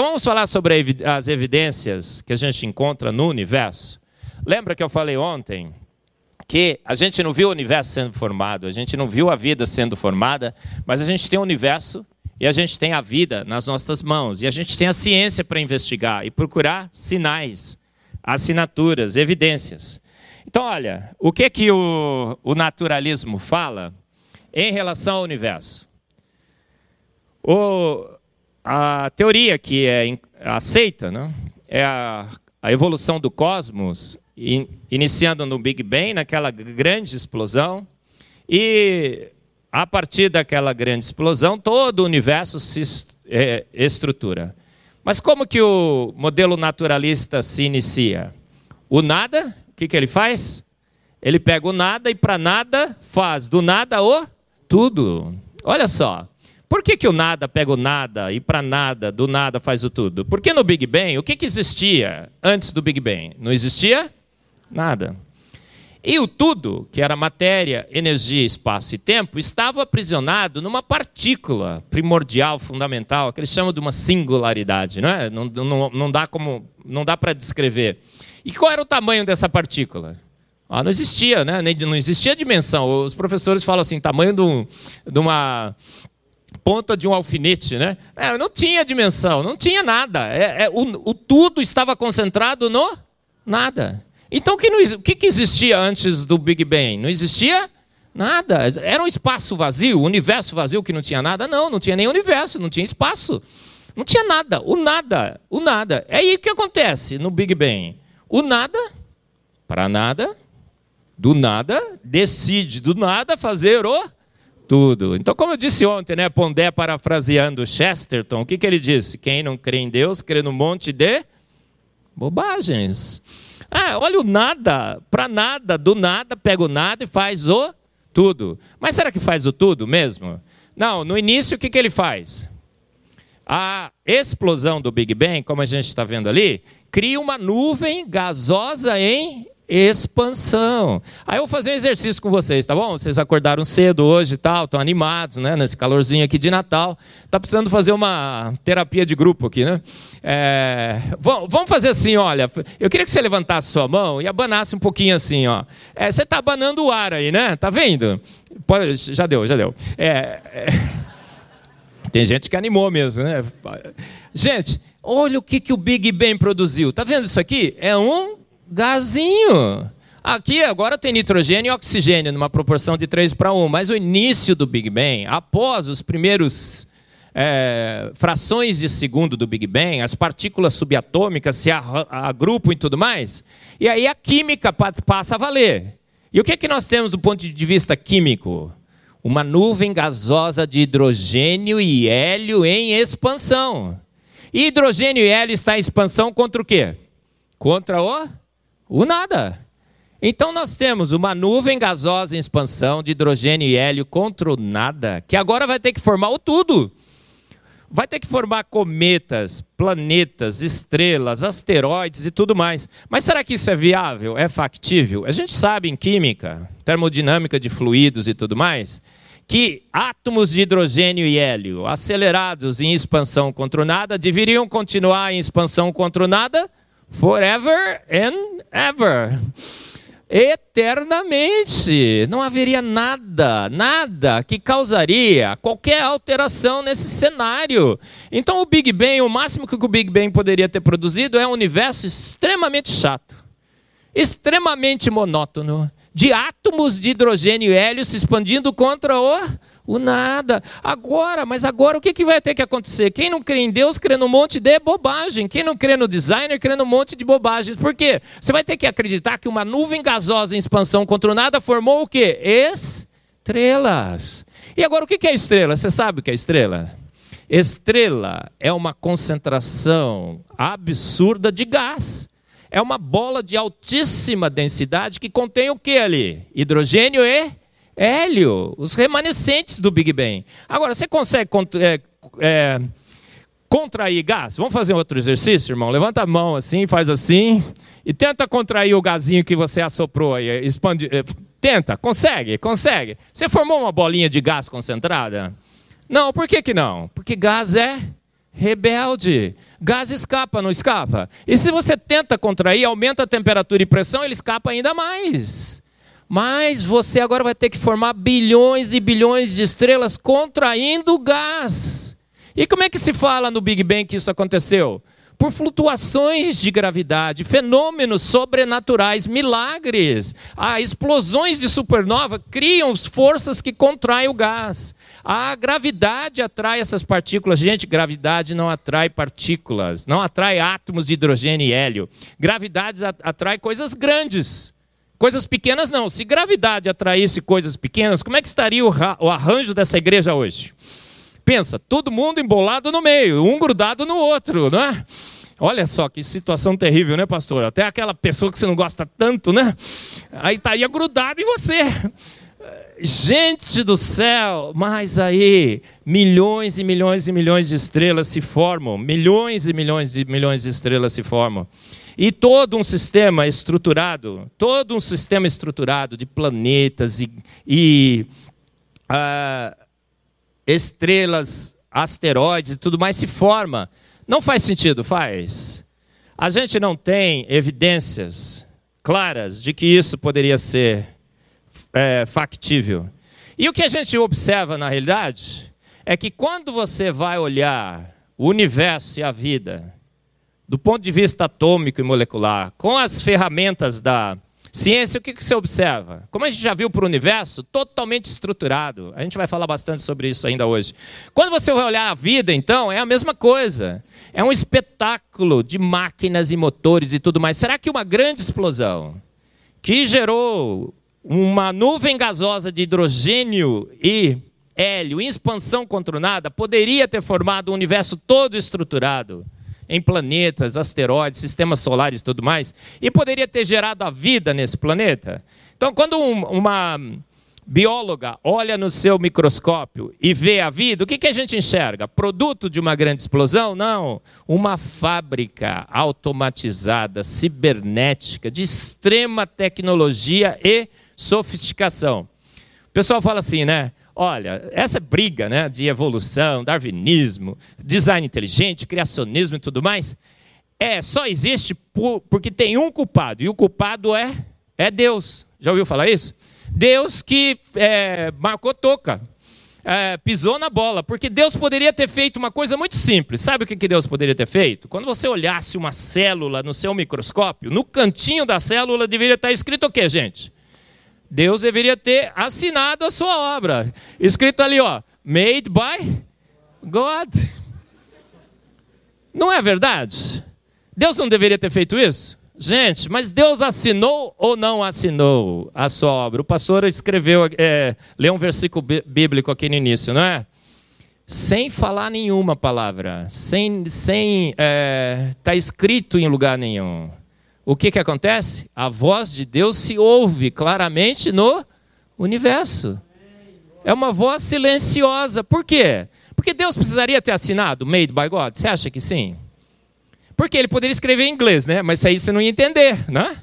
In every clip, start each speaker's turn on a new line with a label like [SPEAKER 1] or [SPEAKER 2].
[SPEAKER 1] Então vamos falar sobre as evidências que a gente encontra no universo. Lembra que eu falei ontem que a gente não viu o universo sendo formado, a gente não viu a vida sendo formada, mas a gente tem o universo e a gente tem a vida nas nossas mãos, e a gente tem a ciência para investigar e procurar sinais, assinaturas, evidências. Então, olha, o que, que o, o naturalismo fala em relação ao universo? O, a teoria que é aceita né, é a, a evolução do cosmos, in, iniciando no Big Bang, naquela grande explosão, e a partir daquela grande explosão, todo o universo se é, estrutura. Mas como que o modelo naturalista se inicia? O nada, o que, que ele faz? Ele pega o nada e para nada faz do nada o tudo. Olha só. Por que, que o nada pega o nada e para nada, do nada faz o tudo? Porque no Big Bang, o que, que existia antes do Big Bang? Não existia nada. E o tudo, que era matéria, energia, espaço e tempo, estava aprisionado numa partícula primordial, fundamental, que eles chamam de uma singularidade, não é? Não, não, não dá como, não dá para descrever. E qual era o tamanho dessa partícula? Ah, não existia, né? Não existia dimensão. Os professores falam assim, tamanho de, um, de uma ponta de um alfinete, né? É, não tinha dimensão, não tinha nada. É, é, o, o tudo estava concentrado no nada. Então, o que, não, que existia antes do Big Bang? Não existia nada. Era um espaço vazio, um universo vazio que não tinha nada? Não, não tinha nem universo, não tinha espaço. Não tinha nada, o nada, o nada. É aí que acontece no Big Bang. O nada, para nada, do nada, decide do nada fazer o tudo. Então, como eu disse ontem, né, Pondé parafraseando Chesterton, o que, que ele disse? Quem não crê em Deus, crê no monte de bobagens. Ah, olha o nada, para nada, do nada, pega o nada e faz o tudo. Mas será que faz o tudo mesmo? Não, no início o que, que ele faz? A explosão do Big Bang, como a gente está vendo ali, cria uma nuvem gasosa em expansão. Aí eu vou fazer um exercício com vocês, tá bom? Vocês acordaram cedo hoje e tal, estão animados, né? Nesse calorzinho aqui de Natal. Tá precisando fazer uma terapia de grupo aqui, né? É... Vamos fazer assim, olha. Eu queria que você levantasse sua mão e abanasse um pouquinho assim, ó. É, você está abanando o ar aí, né? Tá vendo? Já deu, já deu. É... é... Tem gente que animou mesmo, né? Gente, olha o que, que o Big Bang produziu. Tá vendo isso aqui? É um gazinho. Aqui agora tem nitrogênio e oxigênio numa proporção de 3 para 1, mas o início do Big Bang, após os primeiros é, frações de segundo do Big Bang, as partículas subatômicas se agrupam e tudo mais, e aí a química passa a valer. E o que, é que nós temos do ponto de vista químico? Uma nuvem gasosa de hidrogênio e hélio em expansão. E hidrogênio e hélio está em expansão contra o quê? Contra o o nada. Então nós temos uma nuvem gasosa em expansão de hidrogênio e hélio contra o nada, que agora vai ter que formar o tudo. Vai ter que formar cometas, planetas, estrelas, asteroides e tudo mais. Mas será que isso é viável? É factível? A gente sabe em química, termodinâmica de fluidos e tudo mais, que átomos de hidrogênio e hélio acelerados em expansão contra o nada deveriam continuar em expansão contra o nada forever and ever. Eternamente. Não haveria nada, nada que causaria qualquer alteração nesse cenário. Então, o Big Bang, o máximo que o Big Bang poderia ter produzido é um universo extremamente chato, extremamente monótono, de átomos de hidrogênio e hélio se expandindo contra o o nada. Agora, mas agora o que, que vai ter que acontecer? Quem não crê em Deus crê num monte de bobagem. Quem não crê no designer crê num monte de bobagens. Por quê? Você vai ter que acreditar que uma nuvem gasosa em expansão contra o nada formou o quê? Estrelas. E agora o que é estrela? Você sabe o que é estrela? Estrela é uma concentração absurda de gás. É uma bola de altíssima densidade que contém o que ali? Hidrogênio e hélio, os remanescentes do Big Bang. Agora, você consegue é, é, contrair gás? Vamos fazer outro exercício, irmão? Levanta a mão assim, faz assim, e tenta contrair o gazinho que você assoprou aí. Expande, é, tenta, consegue, consegue. Você formou uma bolinha de gás concentrada? Não, por que, que não? Porque gás é rebelde. Gás escapa, não escapa? E se você tenta contrair, aumenta a temperatura e pressão, ele escapa ainda mais. Mas você agora vai ter que formar bilhões e bilhões de estrelas contraindo gás. E como é que se fala no Big Bang que isso aconteceu? por flutuações de gravidade, fenômenos sobrenaturais, milagres. Ah, explosões de supernova criam forças que contraem o gás. A gravidade atrai essas partículas. Gente, gravidade não atrai partículas, não atrai átomos de hidrogênio e hélio. Gravidade atrai coisas grandes. Coisas pequenas não. Se gravidade atraísse coisas pequenas, como é que estaria o arranjo dessa igreja hoje? Pensa, todo mundo embolado no meio, um grudado no outro, não é? Olha só que situação terrível, né, pastor? Até aquela pessoa que você não gosta tanto, né? Aí estaria grudado em você. Gente do céu, mas aí milhões e milhões e milhões de estrelas se formam, milhões e milhões e milhões de estrelas se formam. E todo um sistema estruturado, todo um sistema estruturado de planetas e, e uh, estrelas, asteroides e tudo mais se forma. Não faz sentido, faz. A gente não tem evidências claras de que isso poderia ser é, factível. E o que a gente observa na realidade é que quando você vai olhar o universo e a vida do ponto de vista atômico e molecular, com as ferramentas da Ciência, o que você observa? Como a gente já viu para o universo, totalmente estruturado. A gente vai falar bastante sobre isso ainda hoje. Quando você vai olhar a vida, então, é a mesma coisa. É um espetáculo de máquinas e motores e tudo mais. Será que uma grande explosão que gerou uma nuvem gasosa de hidrogênio e hélio em expansão controlada poderia ter formado um universo todo estruturado? Em planetas, asteroides, sistemas solares e tudo mais, e poderia ter gerado a vida nesse planeta. Então, quando um, uma bióloga olha no seu microscópio e vê a vida, o que, que a gente enxerga? Produto de uma grande explosão? Não. Uma fábrica automatizada, cibernética, de extrema tecnologia e sofisticação. O pessoal fala assim, né? Olha, essa briga né, de evolução, darwinismo, design inteligente, criacionismo e tudo mais, é só existe por, porque tem um culpado, e o culpado é, é Deus. Já ouviu falar isso? Deus que é, marcou toca, é, pisou na bola, porque Deus poderia ter feito uma coisa muito simples. Sabe o que Deus poderia ter feito? Quando você olhasse uma célula no seu microscópio, no cantinho da célula deveria estar escrito o quê, gente? Deus deveria ter assinado a sua obra. Escrito ali, ó, made by God. Não é verdade? Deus não deveria ter feito isso? Gente, mas Deus assinou ou não assinou a sua obra? O pastor escreveu, é, leu um versículo bíblico aqui no início, não é? Sem falar nenhuma palavra, sem, sem é, tá escrito em lugar nenhum o que, que acontece? A voz de Deus se ouve claramente no universo. É uma voz silenciosa. Por quê? Porque Deus precisaria ter assinado Made by God? Você acha que sim? Porque ele poderia escrever em inglês, né? Mas aí você não ia entender, né?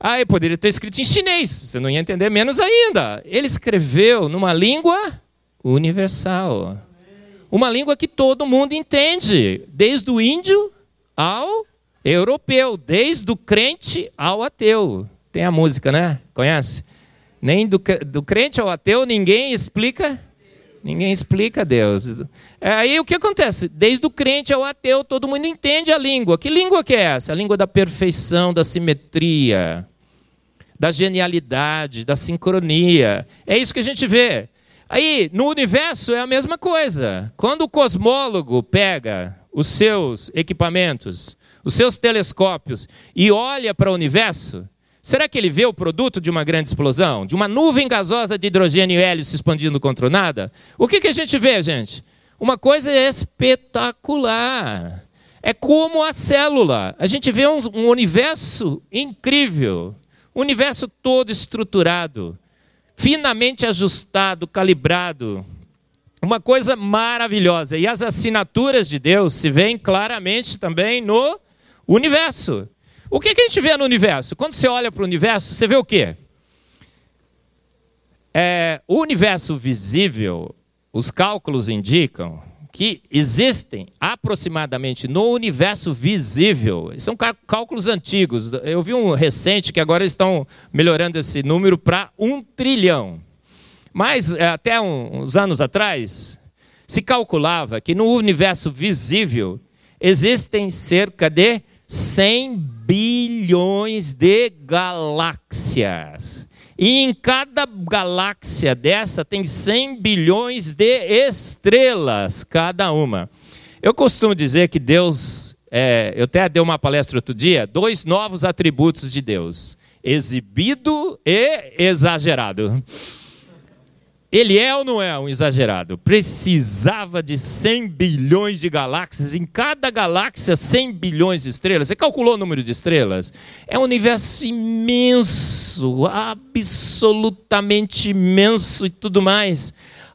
[SPEAKER 1] Ah, ele poderia ter escrito em chinês, você não ia entender menos ainda. Ele escreveu numa língua universal. Uma língua que todo mundo entende, desde o índio ao europeu, desde o crente ao ateu. Tem a música, né? Conhece? Nem do, do crente ao ateu ninguém explica. Ninguém explica Deus. É, aí o que acontece? Desde o crente ao ateu, todo mundo entende a língua. Que língua que é essa? A língua da perfeição, da simetria, da genialidade, da sincronia. É isso que a gente vê. Aí, no universo é a mesma coisa. Quando o cosmólogo pega os seus equipamentos os seus telescópios e olha para o universo, será que ele vê o produto de uma grande explosão? De uma nuvem gasosa de hidrogênio e hélio se expandindo contra o nada? O que, que a gente vê, gente? Uma coisa espetacular. É como a célula. A gente vê um, um universo incrível, um universo todo estruturado, finamente ajustado, calibrado. Uma coisa maravilhosa. E as assinaturas de Deus se veem claramente também no o universo. O que, que a gente vê no universo? Quando você olha para o universo, você vê o quê? É, o universo visível, os cálculos indicam que existem aproximadamente no universo visível, são cálculos antigos. Eu vi um recente que agora estão melhorando esse número para um trilhão. Mas é, até uns anos atrás, se calculava que no universo visível existem cerca de 100 bilhões de galáxias. E em cada galáxia dessa tem 100 bilhões de estrelas, cada uma. Eu costumo dizer que Deus, é, eu até dei uma palestra outro dia, dois novos atributos de Deus: exibido e exagerado. Ele é ou não é um exagerado? Precisava de 100 bilhões de galáxias, em cada galáxia 100 bilhões de estrelas. Você calculou o número de estrelas? É um universo imenso, absolutamente imenso e tudo mais.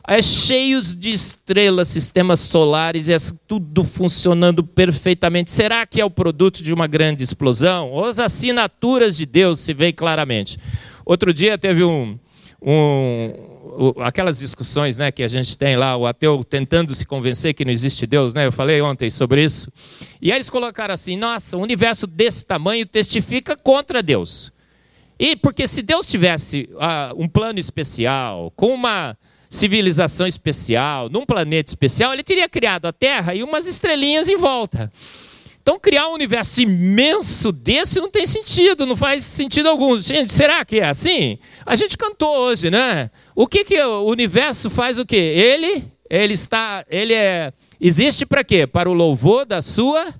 [SPEAKER 1] É cheio de estrelas, sistemas solares, é tudo funcionando perfeitamente. Será que é o produto de uma grande explosão? As assinaturas de Deus se veem claramente? Outro dia teve um, um aquelas discussões né, que a gente tem lá, o ateu tentando se convencer que não existe Deus, né? Eu falei ontem sobre isso. E aí eles colocaram assim: nossa, um universo desse tamanho testifica contra Deus. E porque se Deus tivesse uh, um plano especial, com uma civilização especial, num planeta especial, ele teria criado a Terra e umas estrelinhas em volta. Então, criar um universo imenso desse não tem sentido, não faz sentido algum. Gente, será que é assim? A gente cantou hoje, né? O que, que o universo faz o quê? Ele, ele está, ele é, existe para quê? Para o louvor da sua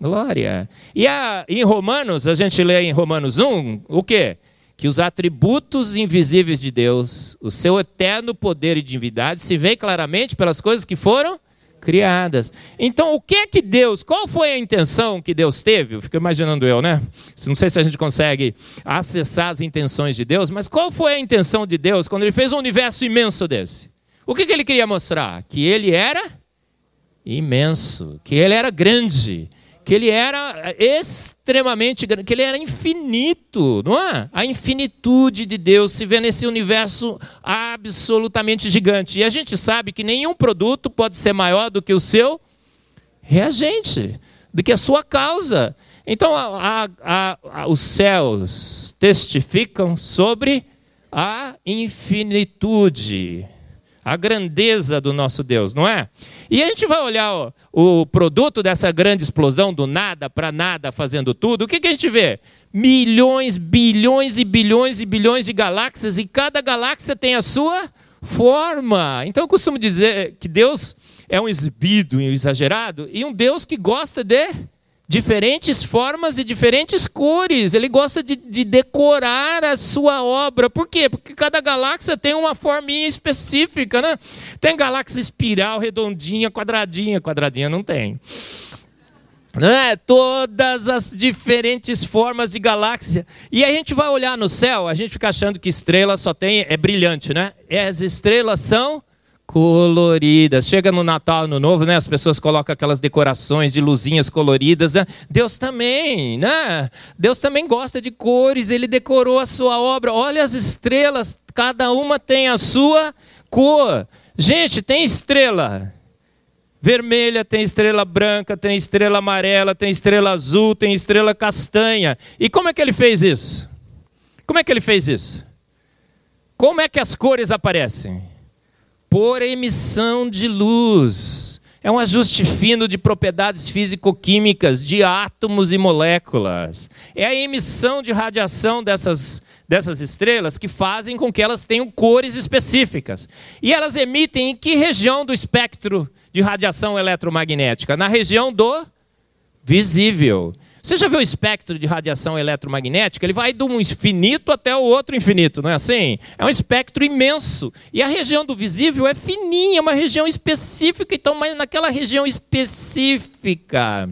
[SPEAKER 1] glória. E a, em Romanos, a gente lê em Romanos 1, o quê? Que os atributos invisíveis de Deus, o seu eterno poder e divindade, se vê claramente pelas coisas que foram criadas. Então, o que é que Deus, qual foi a intenção que Deus teve? Eu fico imaginando eu, né? Não sei se a gente consegue acessar as intenções de Deus, mas qual foi a intenção de Deus quando ele fez um universo imenso desse? O que, que ele queria mostrar? Que ele era imenso, que ele era grande, que ele era extremamente grande, que ele era infinito, não é? A infinitude de Deus se vê nesse universo absolutamente gigante. E a gente sabe que nenhum produto pode ser maior do que o seu reagente, do que a sua causa. Então, a, a, a, os céus testificam sobre a infinitude a grandeza do nosso Deus, não é? E a gente vai olhar ó, o produto dessa grande explosão do nada para nada fazendo tudo, o que, que a gente vê? Milhões, bilhões e bilhões e bilhões de galáxias, e cada galáxia tem a sua forma. Então eu costumo dizer que Deus é um exibido e um exagerado, e um Deus que gosta de diferentes formas e diferentes cores. Ele gosta de, de, decorar a sua obra. Por quê? Porque cada galáxia tem uma forminha específica, né? Tem galáxia espiral, redondinha, quadradinha. Quadradinha não tem. Né? Todas as diferentes formas de galáxia. E a gente vai olhar no céu, a gente fica achando que estrela só tem, é brilhante, né? As estrelas são coloridas. Chega no Natal, no Novo, né? As pessoas colocam aquelas decorações de luzinhas coloridas. Né? Deus também, né? Deus também gosta de cores. Ele decorou a sua obra. Olha as estrelas, cada uma tem a sua cor. Gente, tem estrela vermelha, tem estrela branca, tem estrela amarela, tem estrela azul, tem estrela castanha. E como é que ele fez isso? Como é que ele fez isso? Como é que as cores aparecem? Por emissão de luz. É um ajuste fino de propriedades físico-químicas de átomos e moléculas. É a emissão de radiação dessas, dessas estrelas que fazem com que elas tenham cores específicas. E elas emitem em que região do espectro de radiação eletromagnética? Na região do visível. Você já viu o espectro de radiação eletromagnética? Ele vai de um infinito até o outro infinito, não é assim? É um espectro imenso. E a região do visível é fininha, uma região específica. Então, mas naquela região específica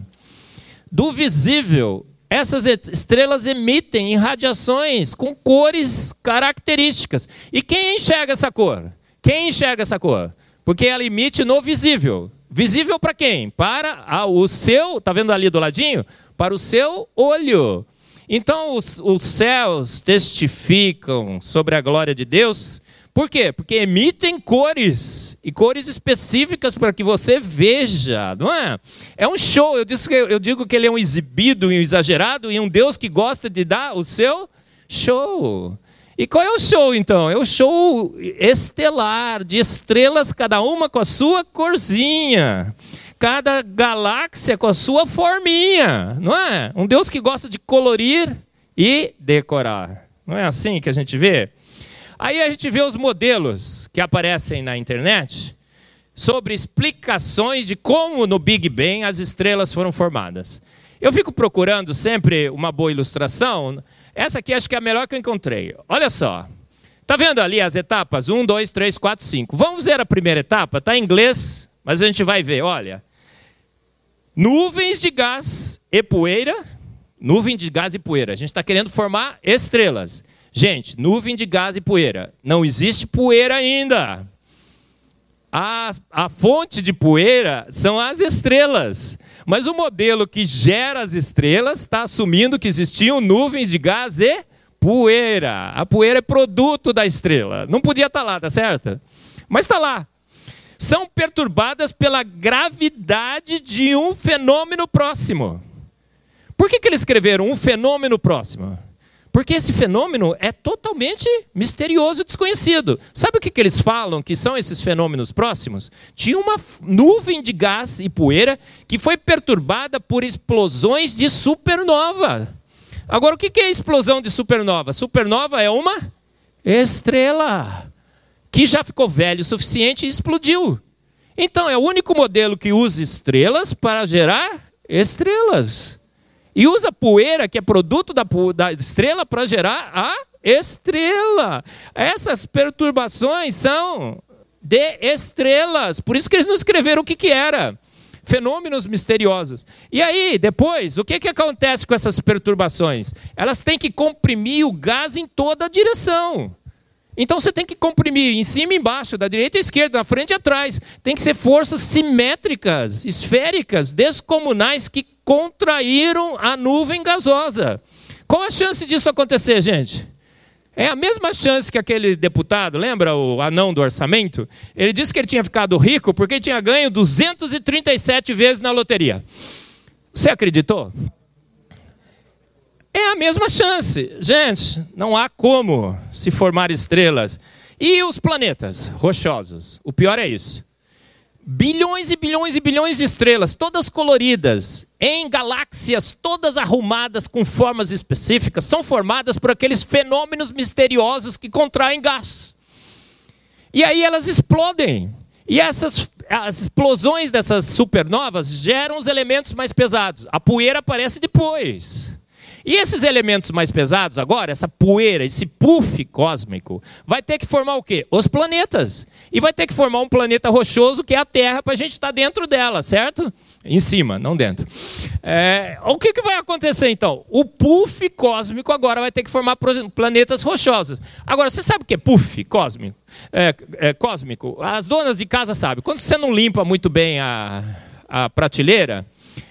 [SPEAKER 1] do visível, essas estrelas emitem radiações com cores características. E quem enxerga essa cor? Quem enxerga essa cor? Porque ela emite no visível. Visível para quem? Para o seu, tá vendo ali do ladinho? Para o seu olho. Então, os, os céus testificam sobre a glória de Deus Por quê? Porque emitem cores e cores específicas para que você veja, não é? É um show. Eu digo, eu digo que ele é um exibido, um exagerado e um Deus que gosta de dar o seu show. E qual é o show então? É o show estelar, de estrelas, cada uma com a sua corzinha cada galáxia com a sua forminha, não é? Um Deus que gosta de colorir e decorar. Não é assim que a gente vê? Aí a gente vê os modelos que aparecem na internet sobre explicações de como no Big Bang as estrelas foram formadas. Eu fico procurando sempre uma boa ilustração. Essa aqui acho que é a melhor que eu encontrei. Olha só. Tá vendo ali as etapas? Um, dois, três, quatro, cinco. Vamos ver a primeira etapa? Está em inglês, mas a gente vai ver. Olha. Nuvens de gás e poeira. Nuvem de gás e poeira. A gente está querendo formar estrelas. Gente, nuvem de gás e poeira. Não existe poeira ainda. A, a fonte de poeira são as estrelas. Mas o modelo que gera as estrelas está assumindo que existiam nuvens de gás e poeira. A poeira é produto da estrela. Não podia estar tá lá, tá certo? Mas está lá são perturbadas pela gravidade de um fenômeno próximo. Por que, que eles escreveram um fenômeno próximo? Porque esse fenômeno é totalmente misterioso e desconhecido. Sabe o que, que eles falam que são esses fenômenos próximos? Tinha uma nuvem de gás e poeira que foi perturbada por explosões de supernova. Agora, o que, que é explosão de supernova? Supernova é uma estrela que já ficou velho o suficiente e explodiu. Então, é o único modelo que usa estrelas para gerar estrelas. E usa poeira, que é produto da, da estrela, para gerar a estrela. Essas perturbações são de estrelas. Por isso que eles não escreveram o que, que era. Fenômenos misteriosos. E aí, depois, o que, que acontece com essas perturbações? Elas têm que comprimir o gás em toda a direção. Então você tem que comprimir em cima e embaixo, da direita e esquerda, na frente e atrás. Tem que ser forças simétricas, esféricas, descomunais que contraíram a nuvem gasosa. Qual a chance disso acontecer, gente? É a mesma chance que aquele deputado, lembra o anão do orçamento? Ele disse que ele tinha ficado rico porque tinha ganho 237 vezes na loteria. Você acreditou? É a mesma chance. Gente, não há como se formar estrelas. E os planetas rochosos? O pior é isso. Bilhões e bilhões e bilhões de estrelas, todas coloridas, em galáxias todas arrumadas com formas específicas, são formadas por aqueles fenômenos misteriosos que contraem gás. E aí elas explodem. E essas as explosões dessas supernovas geram os elementos mais pesados. A poeira aparece depois. E esses elementos mais pesados agora, essa poeira, esse puff cósmico, vai ter que formar o quê? Os planetas. E vai ter que formar um planeta rochoso que é a Terra para a gente estar tá dentro dela, certo? Em cima, não dentro. É, o que, que vai acontecer então? O puff cósmico agora vai ter que formar planetas rochosos. Agora, você sabe o que é puff cósmico? É, é, cósmico? As donas de casa sabem. Quando você não limpa muito bem a, a prateleira,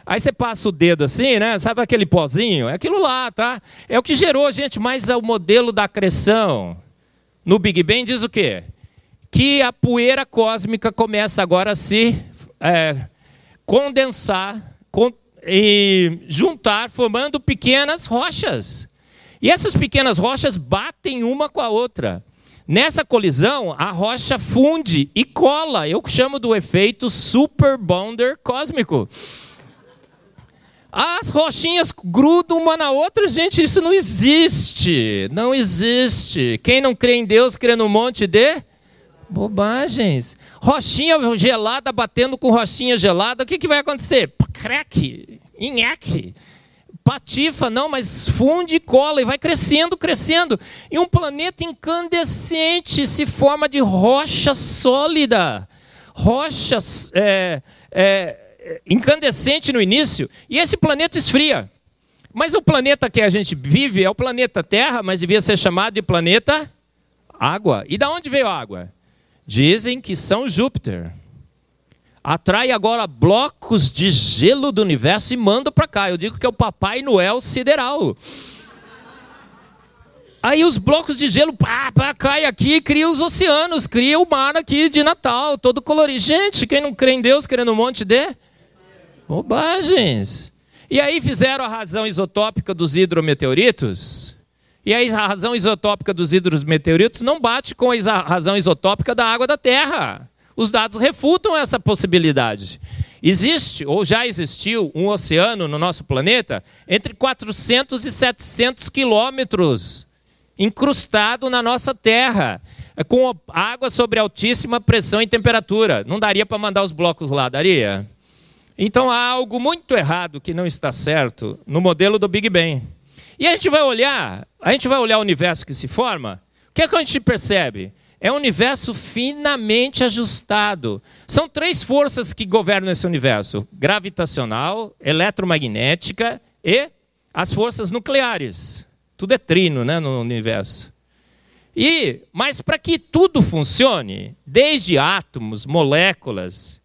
[SPEAKER 1] Aí você passa o dedo assim, né? Sabe aquele pozinho? É aquilo lá, tá? É o que gerou, gente, mas é o modelo da acreção. No Big Bang diz o quê? Que a poeira cósmica começa agora a se é, condensar con e juntar, formando pequenas rochas. E essas pequenas rochas batem uma com a outra. Nessa colisão, a rocha funde e cola. Eu chamo do efeito super bonder cósmico. As rochinhas grudam uma na outra, gente, isso não existe. Não existe. Quem não crê em Deus crê no monte de bobagens. Rochinha gelada batendo com rochinha gelada, o que, que vai acontecer? Crack, inhaque. Patifa, não, mas funde e cola e vai crescendo, crescendo. E um planeta incandescente se forma de rocha sólida. Rocha é, é, incandescente no início, e esse planeta esfria. Mas o planeta que a gente vive é o planeta Terra, mas devia ser chamado de planeta Água. E da onde veio a água? Dizem que São Júpiter atrai agora blocos de gelo do universo e manda para cá. Eu digo que é o Papai Noel sideral. Aí os blocos de gelo pá, pá, cai aqui, cria os oceanos, cria o mar aqui de Natal, todo colorido. Gente, quem não crê em Deus querendo um monte de bobagens. E aí fizeram a razão isotópica dos hidrometeoritos. E aí a razão isotópica dos hidrometeoritos não bate com a razão isotópica da água da Terra. Os dados refutam essa possibilidade. Existe, ou já existiu, um oceano no nosso planeta entre 400 e 700 quilômetros, incrustado na nossa Terra, com água sobre altíssima pressão e temperatura. Não daria para mandar os blocos lá, daria? Então há algo muito errado que não está certo no modelo do Big Bang. E a gente vai olhar, a gente vai olhar o universo que se forma, o que é que a gente percebe? É um universo finamente ajustado. São três forças que governam esse universo: gravitacional, eletromagnética e as forças nucleares. Tudo é trino, né, no universo. E, mas para que tudo funcione, desde átomos, moléculas,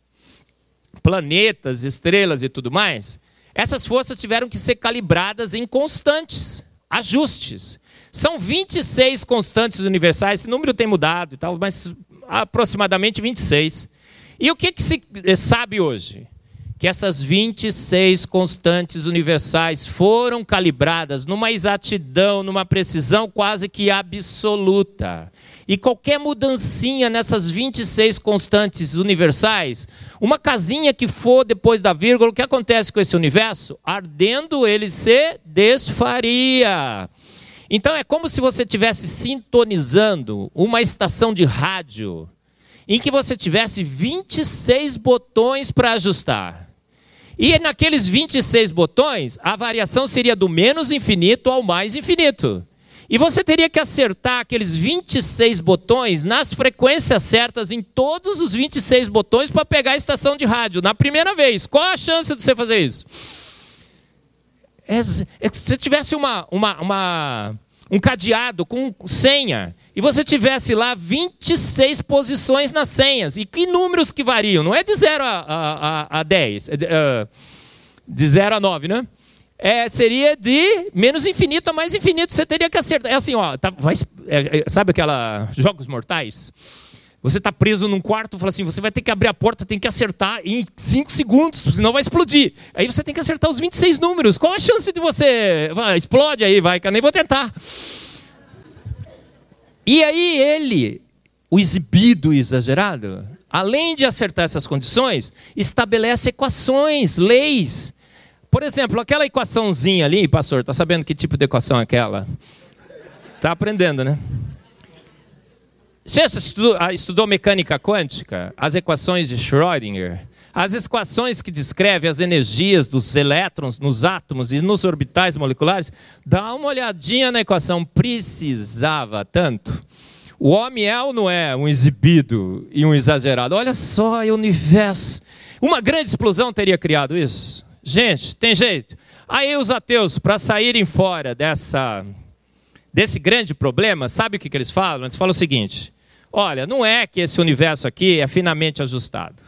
[SPEAKER 1] planetas, estrelas e tudo mais, essas forças tiveram que ser calibradas em constantes, ajustes. São 26 constantes universais, esse número tem mudado e tal, mas aproximadamente 26. E o que, que se sabe hoje? Que essas 26 constantes universais foram calibradas numa exatidão, numa precisão quase que absoluta. E qualquer mudancinha nessas 26 constantes universais, uma casinha que for depois da vírgula, o que acontece com esse universo? Ardendo, ele se desfaria. Então é como se você estivesse sintonizando uma estação de rádio em que você tivesse 26 botões para ajustar. E naqueles 26 botões, a variação seria do menos infinito ao mais infinito. E você teria que acertar aqueles 26 botões nas frequências certas em todos os 26 botões para pegar a estação de rádio na primeira vez. Qual a chance de você fazer isso? É, é, se tivesse uma, uma, uma, um cadeado com senha e você tivesse lá 26 posições nas senhas, e que números que variam? Não é de 0 a, a, a 10, é de, uh, de 0 a 9, né? é, seria de menos infinito a mais infinito. Você teria que acertar. É assim, ó, tá, vai, é, é, sabe aquela jogos mortais? Você está preso num quarto, fala assim, você vai ter que abrir a porta, tem que acertar em 5 segundos, senão vai explodir. Aí você tem que acertar os 26 números. Qual a chance de você... Vai, explode aí, vai, que eu nem vou tentar. E aí ele, o exibido exagerado, além de acertar essas condições, estabelece equações, leis, por exemplo, aquela equaçãozinha ali, pastor, tá sabendo que tipo de equação é aquela? Tá aprendendo, né? Você estudou, ah, estudou mecânica quântica? As equações de Schrödinger? As equações que descrevem as energias dos elétrons nos átomos e nos orbitais moleculares? Dá uma olhadinha na equação. Precisava tanto? O homem é ou não é um exibido e um exagerado? Olha só, o universo. Uma grande explosão teria criado isso? Gente, tem jeito. Aí os ateus, para saírem fora dessa, desse grande problema, sabe o que, que eles falam? Eles falam o seguinte: olha, não é que esse universo aqui é finamente ajustado.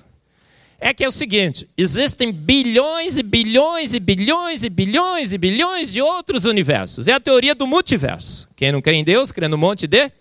[SPEAKER 1] É que é o seguinte: existem bilhões e bilhões e bilhões e bilhões e bilhões de outros universos. É a teoria do multiverso. Quem não crê em Deus, crê no monte de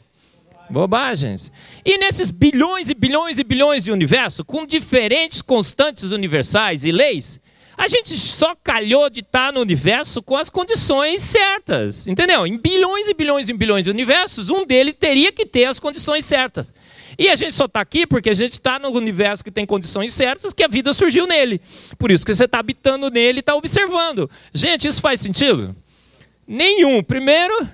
[SPEAKER 1] bobagens. E nesses bilhões e bilhões e bilhões de universo, com diferentes constantes universais e leis, a gente só calhou de estar tá no universo com as condições certas, entendeu? Em bilhões e bilhões e bilhões de universos, um deles teria que ter as condições certas. E a gente só está aqui porque a gente está no universo que tem condições certas, que a vida surgiu nele. Por isso que você está habitando nele e está observando. Gente, isso faz sentido? Nenhum. Primeiro,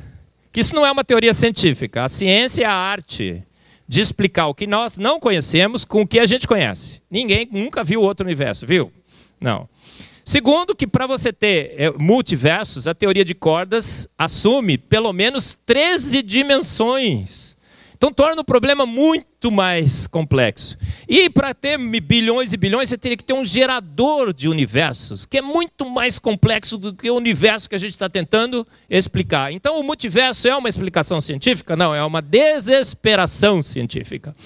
[SPEAKER 1] que isso não é uma teoria científica. A ciência é a arte de explicar o que nós não conhecemos com o que a gente conhece. Ninguém nunca viu outro universo, viu? Não. Segundo, que para você ter é, multiversos, a teoria de cordas assume pelo menos 13 dimensões. Então torna o problema muito mais complexo. E para ter bilhões e bilhões, você teria que ter um gerador de universos, que é muito mais complexo do que o universo que a gente está tentando explicar. Então o multiverso é uma explicação científica? Não, é uma desesperação científica.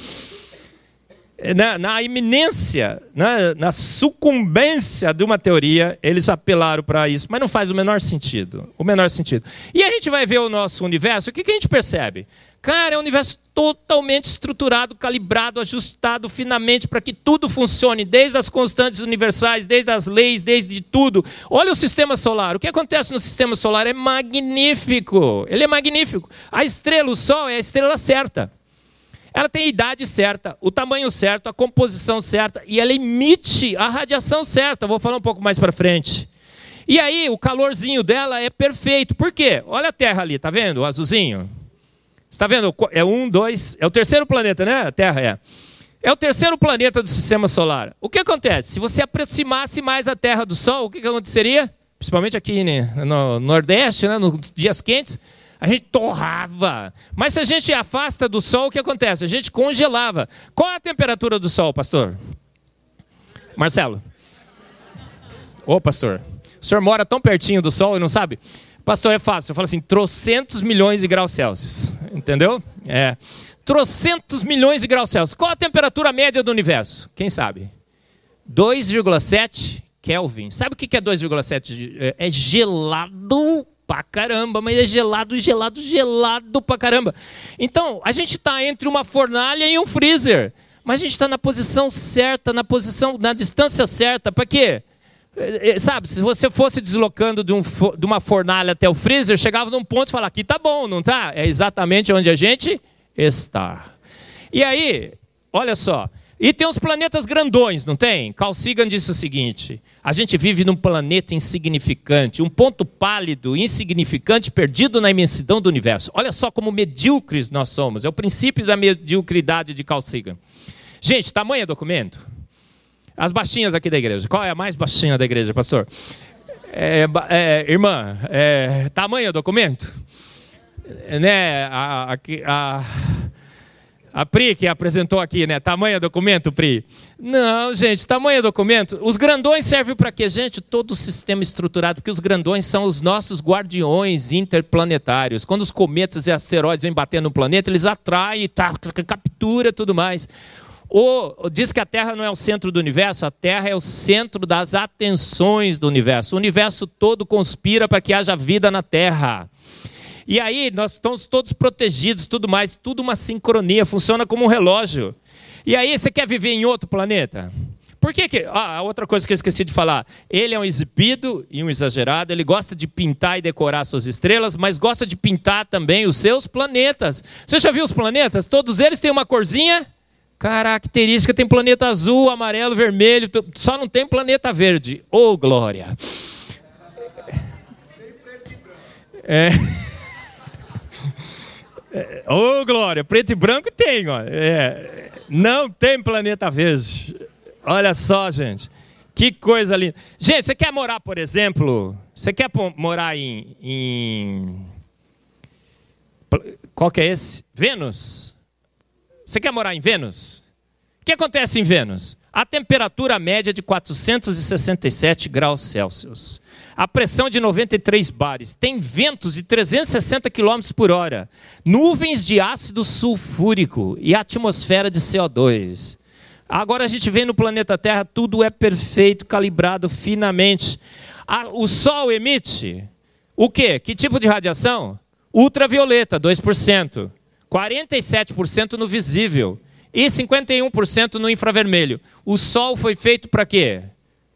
[SPEAKER 1] Na, na iminência, na, na, sucumbência de uma teoria, eles apelaram para isso, mas não faz o menor sentido. O menor sentido. E a gente vai ver o nosso universo, o que, que a gente percebe? Cara, é um universo totalmente estruturado, calibrado, ajustado finamente para que tudo funcione, desde as constantes universais, desde as leis, desde tudo. Olha o sistema solar. O que acontece no sistema solar é magnífico. Ele é magnífico. A estrela, o Sol, é a estrela certa. Ela tem a idade certa, o tamanho certo, a composição certa e ela emite a radiação certa. Vou falar um pouco mais para frente. E aí, o calorzinho dela é perfeito. Por quê? Olha a Terra ali, tá vendo? O azulzinho. Está vendo? É um, dois. É o terceiro planeta, né? A Terra é. É o terceiro planeta do sistema solar. O que acontece? Se você aproximasse mais a Terra do Sol, o que aconteceria? Principalmente aqui né? no Nordeste, né? nos dias quentes a gente torrava. Mas se a gente afasta do sol, o que acontece? A gente congelava. Qual é a temperatura do sol, pastor? Marcelo. Ô, pastor. O senhor mora tão pertinho do sol e não sabe? Pastor, é fácil. Eu falo assim, trocentos milhões de graus Celsius. Entendeu? É. Trocentos milhões de graus Celsius. Qual a temperatura média do universo? Quem sabe? 2,7 Kelvin. Sabe o que é 2,7? É gelado pra caramba, mas é gelado, gelado, gelado pra caramba. Então, a gente está entre uma fornalha e um freezer. Mas a gente está na posição certa, na posição, na distância certa. Para quê? É, é, sabe, se você fosse deslocando de, um, de, uma fornalha até o freezer, chegava num ponto e falava, aqui tá bom, não tá? É exatamente onde a gente está. E aí, olha só, e tem os planetas grandões, não tem? Carl Sagan disse o seguinte: a gente vive num planeta insignificante, um ponto pálido, insignificante, perdido na imensidão do universo. Olha só como medíocres nós somos. É o princípio da mediocridade de Carl Sagan. Gente, tamanho é documento? As baixinhas aqui da igreja. Qual é a mais baixinha da igreja, pastor? É, é, irmã, é, tamanho é documento? É, né, a, a, a a Pri que apresentou aqui, né? Tamanho documento, Pri? Não, gente, tamanho documento. Os grandões servem para quê, gente? Todo o sistema estruturado, porque os grandões são os nossos guardiões interplanetários. Quando os cometas e asteroides vêm bater no planeta, eles atraem, tá, captura tudo mais. Ou diz que a Terra não é o centro do universo, a Terra é o centro das atenções do universo. O universo todo conspira para que haja vida na Terra. E aí nós estamos todos protegidos, tudo mais, tudo uma sincronia, funciona como um relógio. E aí você quer viver em outro planeta? Por que, que ah, outra coisa que eu esqueci de falar, ele é um exibido e um exagerado, ele gosta de pintar e decorar suas estrelas, mas gosta de pintar também os seus planetas. Você já viu os planetas? Todos eles têm uma corzinha característica, tem planeta azul, amarelo, vermelho, só não tem planeta verde. Ô, oh, glória! É. Ô, oh, Glória, preto e branco tem, ó. É, não tem planeta verde. Olha só, gente. Que coisa linda. Gente, você quer morar, por exemplo, você quer morar em, em... Qual que é esse? Vênus? Você quer morar em Vênus? O que acontece em Vênus? A temperatura média é de 467 graus Celsius a pressão de 93 bares, tem ventos de 360 km por hora, nuvens de ácido sulfúrico e atmosfera de CO2. Agora a gente vê no planeta Terra, tudo é perfeito, calibrado finamente. o Sol emite o quê? Que tipo de radiação? Ultravioleta, 2%. 47% no visível e 51% no infravermelho. O Sol foi feito para quê?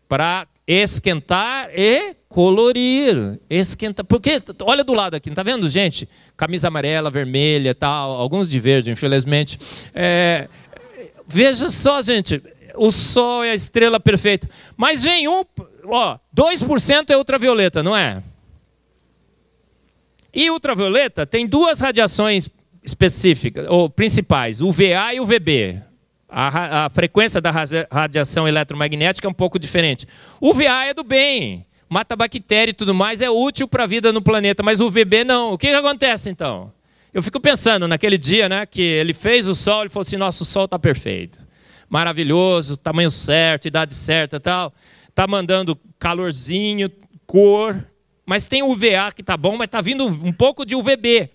[SPEAKER 1] Para esquentar e colorir, esquentar. Porque, olha do lado aqui, não está vendo, gente? Camisa amarela, vermelha, tal, alguns de verde, infelizmente. É, veja só, gente, o Sol é a estrela perfeita. Mas vem um, ó, 2% é ultravioleta, não é? E ultravioleta tem duas radiações específicas, ou principais, o VA e o VB. A, a, frequência da radiação eletromagnética é um pouco diferente. O VA é do bem, mata bactéria e tudo mais, é útil para a vida no planeta, mas o VB não. O que, que acontece então? Eu fico pensando naquele dia né, que ele fez o Sol, ele falou assim: nosso Sol está perfeito, maravilhoso, tamanho certo, idade certa tal. Está mandando calorzinho, cor, mas tem o UVA que está bom, mas está vindo um pouco de UVB.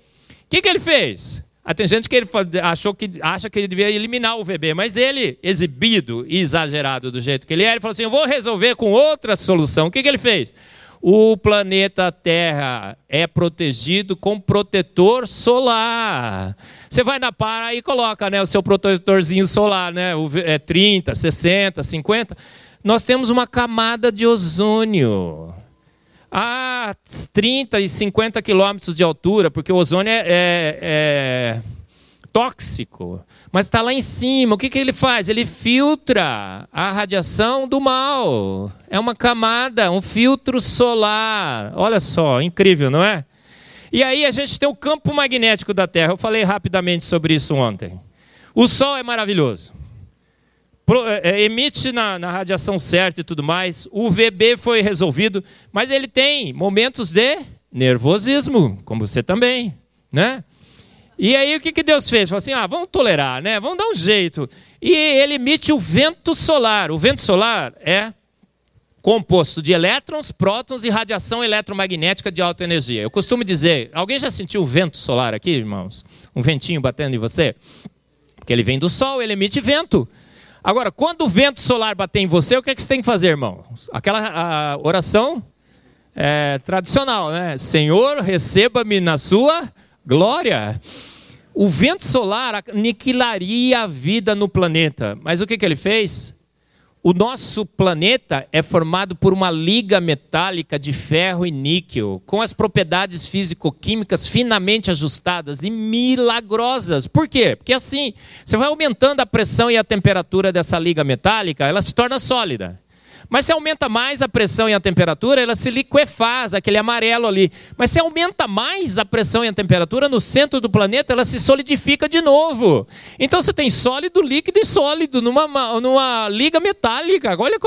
[SPEAKER 1] O que, que ele fez? Ah, tem gente que ele achou que acha que ele devia eliminar o VB, mas ele, exibido e exagerado do jeito que ele é, ele falou assim: eu vou resolver com outra solução. O que, que ele fez? O planeta Terra é protegido com protetor solar. Você vai na para e coloca né, o seu protetorzinho solar, né, é 30, 60, 50. Nós temos uma camada de ozônio a 30 e 50 quilômetros de altura, porque o ozônio é, é, é tóxico, mas está lá em cima. O que, que ele faz? Ele filtra a radiação do mal. É uma camada, um filtro solar. Olha só, incrível, não é? E aí a gente tem o campo magnético da Terra. Eu falei rapidamente sobre isso ontem. O Sol é maravilhoso. É, é, emite na, na, radiação certa e tudo mais. O VB foi resolvido, mas ele tem momentos de nervosismo, como você também, né? E aí o que, que Deus fez? Falou assim: ah, vamos tolerar, né? Vamos dar um jeito. E ele emite o vento solar. O vento solar é composto de elétrons, prótons e radiação eletromagnética de alta energia. Eu costumo dizer, alguém já sentiu o vento solar aqui, irmãos? Um ventinho batendo em você? Porque ele vem do sol, ele emite vento. Agora, quando o vento solar bater em você, o que, é que você tem que fazer, irmão? Aquela oração é, tradicional, né? Senhor, receba-me na sua glória. O vento solar aniquilaria a vida no planeta. Mas o que, que ele fez? O nosso planeta é formado por uma liga metálica de ferro e níquel, com as propriedades físico-químicas finamente ajustadas e milagrosas. Por quê? Porque assim, você vai aumentando a pressão e a temperatura dessa liga metálica, ela se torna sólida. Mas se aumenta mais a pressão e a temperatura, ela se liquefaz, aquele amarelo ali. Mas se aumenta mais a pressão e a temperatura, no centro do planeta, ela se solidifica de novo. Então você tem sólido, líquido e sólido numa, numa liga metálica. Olha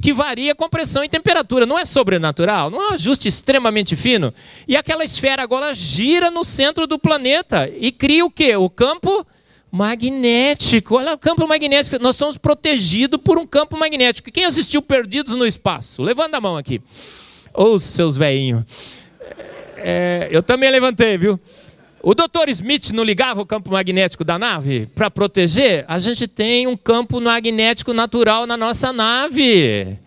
[SPEAKER 1] que varia com pressão e temperatura. Não é sobrenatural, não é um ajuste extremamente fino. E aquela esfera agora gira no centro do planeta e cria o quê? O campo magnético. Olha o campo magnético. Nós estamos protegidos por um campo magnético. Quem assistiu Perdidos no Espaço? Levanta a mão aqui. Ô, oh, seus velhinhos. É, eu também levantei, viu? O Dr. Smith não ligava o campo magnético da nave para proteger? A gente tem um campo magnético natural na nossa nave.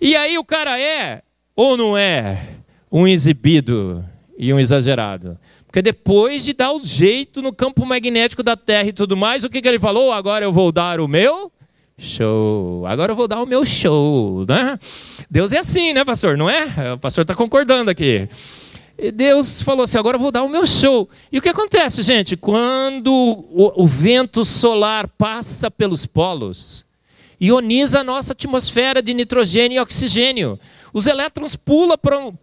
[SPEAKER 1] E aí o cara é ou não é um exibido e um exagerado? Porque depois de dar o jeito no campo magnético da Terra e tudo mais, o que, que ele falou? Agora eu vou dar o meu show. Agora eu vou dar o meu show. Né? Deus é assim, né, pastor? Não é? O pastor está concordando aqui. E Deus falou assim: agora eu vou dar o meu show. E o que acontece, gente? Quando o, o vento solar passa pelos polos, ioniza a nossa atmosfera de nitrogênio e oxigênio. Os elétrons pulam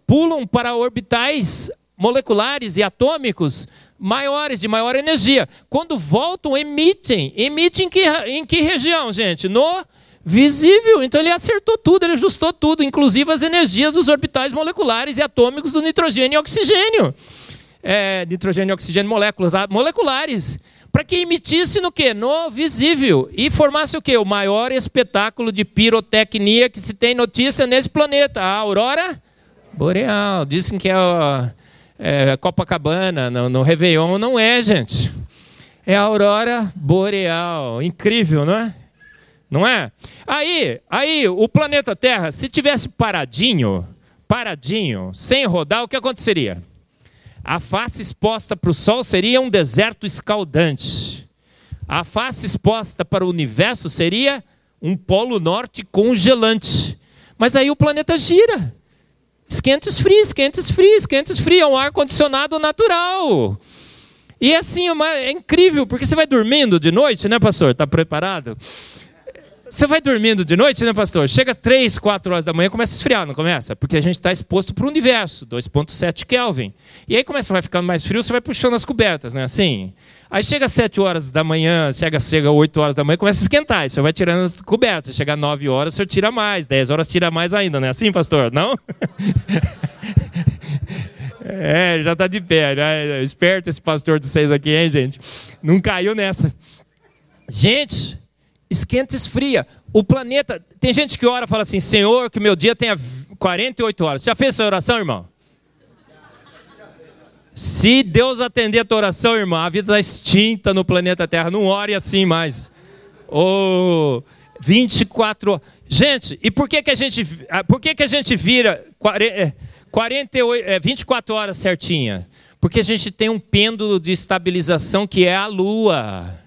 [SPEAKER 1] pulam para orbitais moleculares e atômicos maiores, de maior energia. Quando voltam, emitem. Emitem em que, em que região, gente? No visível. Então ele acertou tudo, ele ajustou tudo, inclusive as energias dos orbitais moleculares e atômicos do nitrogênio e oxigênio. É, nitrogênio e oxigênio moléculas moleculares. Para que emitisse no quê? No visível. E formasse o quê? O maior espetáculo de pirotecnia que se tem notícia nesse planeta. A aurora boreal. Dizem que é é, Copacabana, no, no Réveillon, não é, gente. É a aurora boreal. Incrível, não é? Não é? Aí, aí, o planeta Terra, se tivesse paradinho, paradinho, sem rodar, o que aconteceria? A face exposta para o Sol seria um deserto escaldante. A face exposta para o universo seria um polo norte congelante. Mas aí o planeta gira. Esquenta e esfria, esquenta e esfria, esquenta e esfria. É um ar-condicionado natural. E assim, é incrível, porque você vai dormindo de noite, né, pastor? Está preparado? Você vai dormindo de noite, né, pastor? Chega 3, 4 horas da manhã, começa a esfriar, não começa? Porque a gente está exposto para o universo, 2,7 Kelvin. E aí começa, vai ficando mais frio, você vai puxando as cobertas, não é assim? Aí chega 7 horas da manhã, chega, chega 8 horas da manhã, começa a esquentar. Você vai tirando as cobertas. Chega 9 horas, você tira mais. 10 horas tira mais ainda, não é assim, pastor? Não? é, já está de pé. Já é esperto esse pastor de vocês aqui, hein, gente? Não caiu nessa. Gente, esquenta e esfria. O planeta. Tem gente que ora e fala assim: Senhor, que meu dia tenha 48 horas. Você já fez essa oração, irmão? Se Deus atender a tua oração, irmã, a vida está extinta no planeta Terra. Não ore assim mais. Oh, 24 horas. Gente, e por que, que a gente, ah, por que, que a gente vira 48, 24 é, horas certinha? Porque a gente tem um pêndulo de estabilização que é a Lua.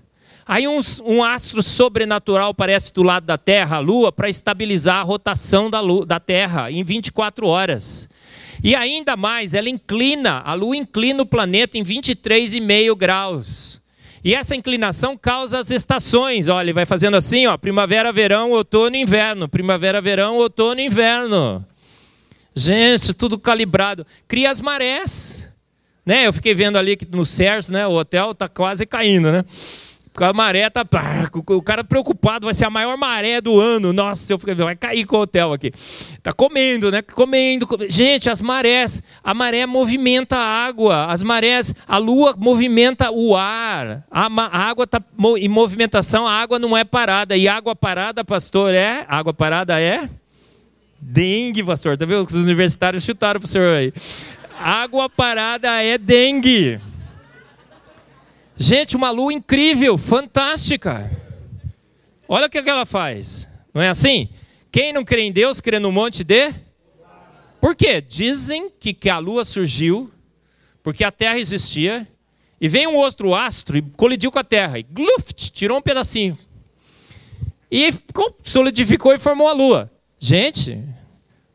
[SPEAKER 1] Aí um, um, astro sobrenatural aparece do lado da Terra, a Lua, para estabilizar a rotação da, Lua, da Terra em 24 horas. E ainda mais, ela inclina, a Lua inclina o planeta em 23,5 graus. E essa inclinação causa as estações. Olha, ele vai fazendo assim, ó, primavera, verão, outono, inverno, primavera, verão, outono, inverno. Gente, tudo calibrado. Cria as marés. Né? Eu fiquei vendo ali que no CERS, né, o hotel está quase caindo, né? A maré tá. O cara preocupado, vai ser a maior maré do ano. Nossa, eu vai cair com o hotel aqui. Tá comendo, né? Comendo. Gente, as marés. A maré movimenta a água. As marés, a lua movimenta o ar. A, a água está em movimentação, a água não é parada. E água parada, pastor, é? Água parada é? Dengue, pastor. Tá vendo? Os universitários chutaram pro senhor aí. Água parada é dengue. Gente, uma lua incrível, fantástica. Olha o que ela faz. Não é assim? Quem não crê em Deus, crê no monte de? Por quê? Dizem que, que a lua surgiu porque a terra existia e veio um outro astro e colidiu com a terra e gluft, tirou um pedacinho. E solidificou e formou a lua. Gente,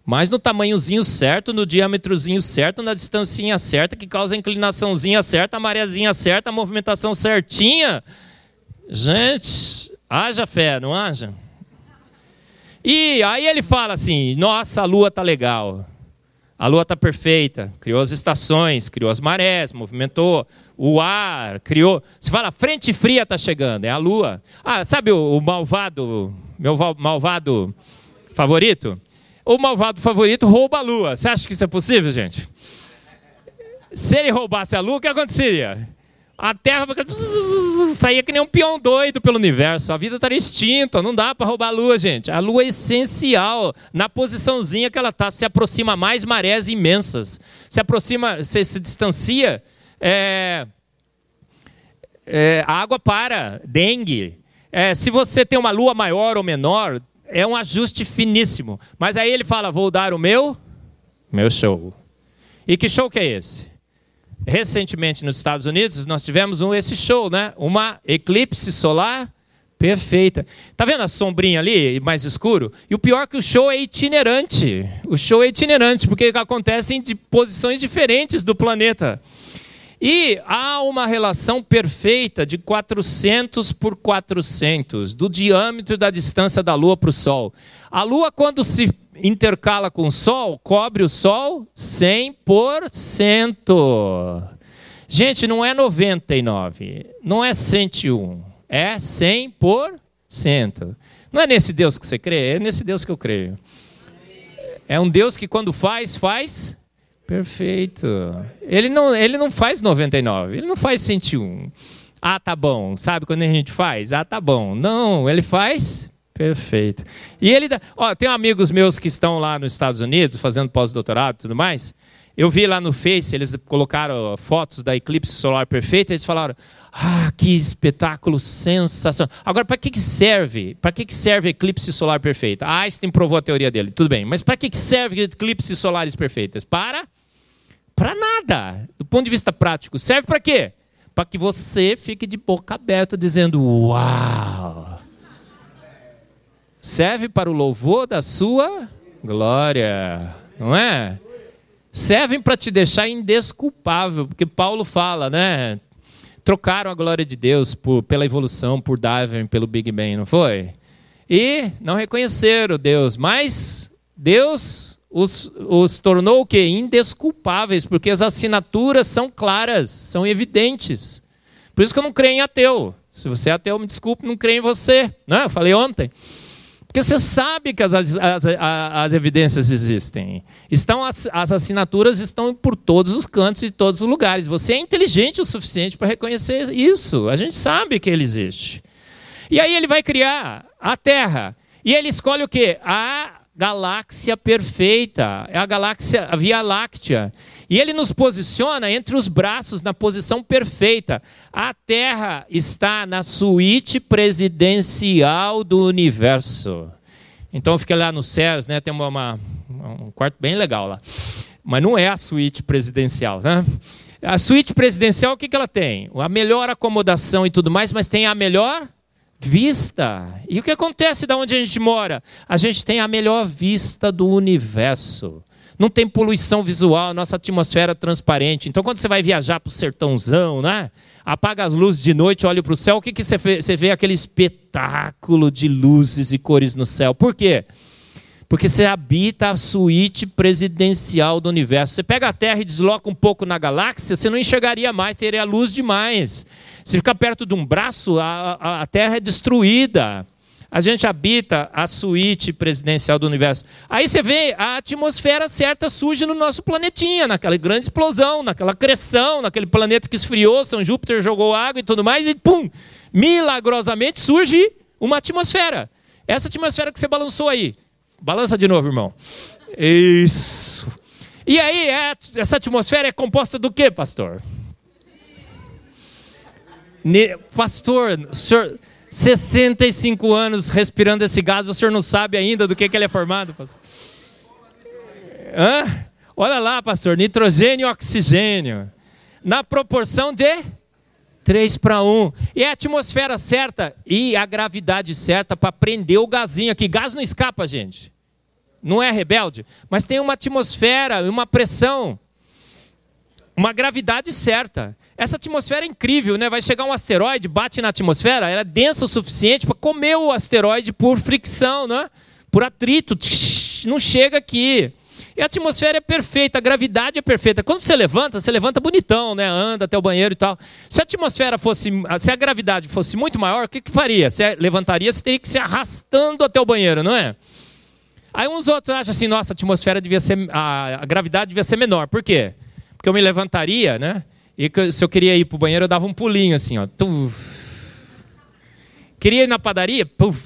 [SPEAKER 1] mas no tamanhozinho certo, no diâmetrozinho certo, na distancinha certa, que causa a inclinaçãozinha certa, a marezinha certa, a movimentação certinha. Gente, haja fé, não haja? E aí ele fala assim: nossa, a lua tá legal. A lua está perfeita, criou as estações, criou as marés, movimentou o ar, criou. Se fala, frente fria está chegando, é a lua. Ah, sabe o, o malvado, meu malvado favorito? O malvado favorito rouba a lua. Você acha que isso é possível, gente? Se ele roubasse a lua, o que aconteceria? A Terra saía que nem um peão doido pelo universo. A vida estaria extinta. Não dá para roubar a Lua, gente. A Lua é essencial. Na posiçãozinha que ela está, se aproxima mais marés imensas. Se aproxima, se, se distancia, é, é, a água para. Dengue. É, se você tem uma lua maior ou menor, é um ajuste finíssimo. Mas aí ele fala: vou dar o meu, meu show. E que show que é esse? Recentemente nos Estados Unidos nós tivemos um esse show, né? Uma eclipse solar perfeita. Tá vendo a sombrinha ali, mais escuro? E o pior é que o show é itinerante. O show é itinerante porque acontece em posições diferentes do planeta. E há uma relação perfeita de 400 por 400, do diâmetro da distância da Lua para o Sol. A Lua, quando se intercala com o Sol, cobre o Sol 100%. Gente, não é 99, não é 101, é 100%. Não é nesse Deus que você crê, é nesse Deus que eu creio. É um Deus que quando faz, faz Perfeito. Ele não, ele não faz 99, ele não faz 101. Ah, tá bom. Sabe quando a gente faz? Ah, tá bom. Não, ele faz perfeito. E ele ó, tem amigos meus que estão lá nos Estados Unidos fazendo pós-doutorado e tudo mais. Eu vi lá no Face, eles colocaram fotos da eclipse solar perfeita, eles falaram: "Ah, que espetáculo sensacional". Agora, para que que serve? Para que que serve a eclipse solar perfeita? Einstein provou a teoria dele, tudo bem. Mas para que que serve eclipses solares perfeitas? Para para nada. Do ponto de vista prático, serve para quê? Para que você fique de boca aberta dizendo: Uau! Serve para o louvor da sua glória, não é? Servem para te deixar indesculpável, porque Paulo fala, né? Trocaram a glória de Deus por, pela evolução, por Darwin, pelo Big Bang, não foi? E não reconheceram Deus, mas Deus os, os tornou o quê? Indesculpáveis, porque as assinaturas são claras, são evidentes. Por isso que eu não creio em ateu. Se você é ateu, me desculpe, não creio em você. Não, né? eu falei ontem. Porque você sabe que as, as, as, as evidências existem. Estão as, as, assinaturas estão por todos os cantos e todos os lugares. Você é inteligente o suficiente para reconhecer isso. A gente sabe que ele existe. E aí ele vai criar a Terra. E ele escolhe o quê? A galáxia perfeita, é a galáxia, a Via Láctea. E ele nos posiciona entre os braços na posição perfeita. A Terra está na suíte presidencial do universo. Então fiquei lá no CERS, né? Tem uma, uma, um quarto bem legal lá. Mas não é a suíte presidencial, né? A suíte presidencial, o que, que ela tem? A melhor acomodação e tudo mais, mas tem a melhor vista. E o que acontece da onde a gente mora? A gente tem a melhor vista do universo. Não tem poluição visual, nossa atmosfera é transparente. Então, quando você vai viajar para o sertãozão, né? apaga as luzes de noite, olha para o céu, o que, que você vê? Você vê aquele espetáculo de luzes e cores no céu. Por quê? Porque você habita a suíte presidencial do universo. Você pega a Terra e desloca um pouco na galáxia, você não enxergaria mais, teria luz demais. Se ficar perto de um braço, a, a, a Terra é destruída. A gente habita a suíte presidencial do universo. Aí você vê a atmosfera certa surge no nosso planetinha, naquela grande explosão, naquela cressão, naquele planeta que esfriou, São Júpiter jogou água e tudo mais, e pum! Milagrosamente surge uma atmosfera. Essa atmosfera que você balançou aí. Balança de novo, irmão. Isso. E aí, é, essa atmosfera é composta do que, pastor? Pastor, senhor, 65 anos respirando esse gás, o senhor não sabe ainda do que, que ele é formado, pastor? Hã? Olha lá, pastor, nitrogênio e oxigênio. Na proporção de 3 para 1. E a atmosfera certa e a gravidade certa para prender o gazinho aqui. Gás não escapa, gente. Não é rebelde, mas tem uma atmosfera, uma pressão, uma gravidade certa. Essa atmosfera é incrível, né? Vai chegar um asteroide, bate na atmosfera, ela é densa o suficiente para comer o asteroide por fricção, né? Por atrito, não chega aqui. E a atmosfera é perfeita, a gravidade é perfeita. Quando você levanta, você levanta bonitão, né? Anda até o banheiro e tal. Se a atmosfera fosse, se a gravidade fosse muito maior, o que, que faria? Você levantaria, você teria que se arrastando até o banheiro, não é? Aí uns outros acham assim, nossa, a atmosfera devia ser, a, a gravidade devia ser menor. Por quê? Eu me levantaria, né? E se eu queria ir para o banheiro, eu dava um pulinho assim, ó. Queria ir na padaria, Puf.